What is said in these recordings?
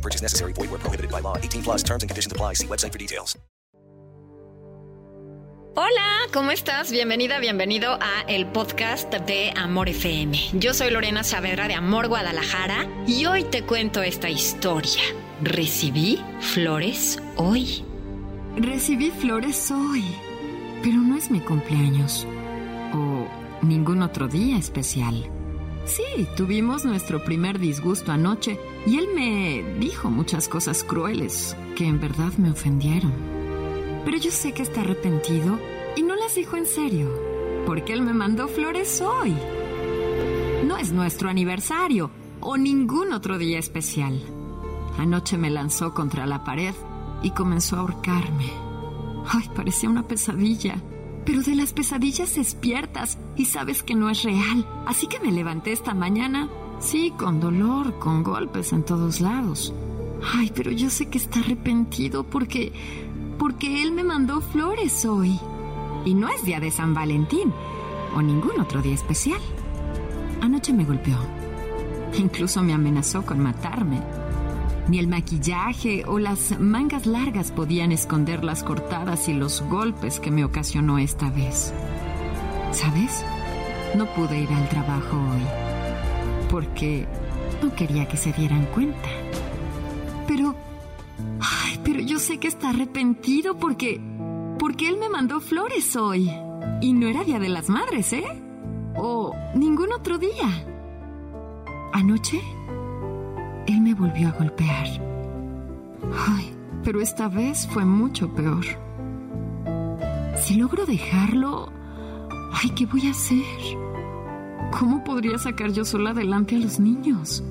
No purchase necessary. Void where prohibited by law. 18 plus terms and conditions apply. See website for details. Hola, ¿cómo estás? Bienvenida, bienvenido a el podcast de Amor FM. Yo soy Lorena Saavedra de Amor Guadalajara y hoy te cuento esta historia. Recibí flores hoy. Recibí flores hoy, pero no es mi cumpleaños o ningún otro día especial. Sí, tuvimos nuestro primer disgusto anoche y él me dijo muchas cosas crueles que en verdad me ofendieron. Pero yo sé que está arrepentido y no las dijo en serio, porque él me mandó flores hoy. No es nuestro aniversario o ningún otro día especial. Anoche me lanzó contra la pared y comenzó a ahorcarme. Ay, parecía una pesadilla. Pero de las pesadillas despiertas y sabes que no es real. Así que me levanté esta mañana, sí, con dolor, con golpes en todos lados. Ay, pero yo sé que está arrepentido porque... porque él me mandó flores hoy. Y no es día de San Valentín o ningún otro día especial. Anoche me golpeó. Incluso me amenazó con matarme. Ni el maquillaje o las mangas largas podían esconder las cortadas y los golpes que me ocasionó esta vez. ¿Sabes? No pude ir al trabajo hoy porque no quería que se dieran cuenta. Pero... Ay, pero yo sé que está arrepentido porque... porque él me mandó flores hoy. Y no era Día de las Madres, ¿eh? O ningún otro día. Anoche él me volvió a golpear. Ay, pero esta vez fue mucho peor. Si logro dejarlo... Ay, ¿qué voy a hacer? ¿Cómo podría sacar yo sola adelante a los niños?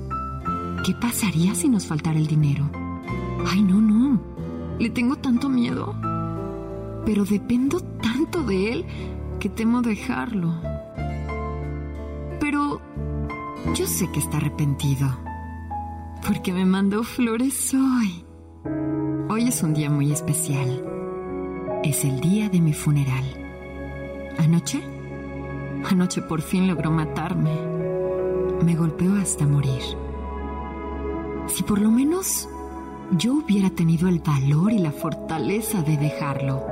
¿Qué pasaría si nos faltara el dinero? Ay, no, no. Le tengo tanto miedo. Pero dependo tanto de él que temo dejarlo. Pero yo sé que está arrepentido porque me mandó flores hoy. Hoy es un día muy especial. Es el día de mi funeral. ¿Anoche? Anoche por fin logró matarme. Me golpeó hasta morir. Si por lo menos yo hubiera tenido el valor y la fortaleza de dejarlo.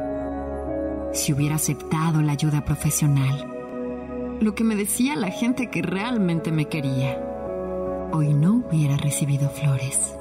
Si hubiera aceptado la ayuda profesional. Lo que me decía la gente que realmente me quería hoy no hubiera recibido flores.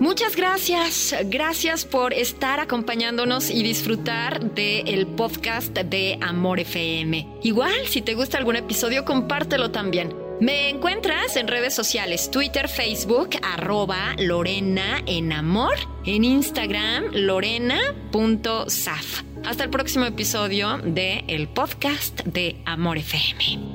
Muchas gracias, gracias por estar acompañándonos y disfrutar del podcast de Amor FM. Igual, si te gusta algún episodio, compártelo también. Me encuentras en redes sociales, Twitter, Facebook, arroba Lorena en Amor, en Instagram, lorena.saf. Hasta el próximo episodio de el podcast de Amor FM.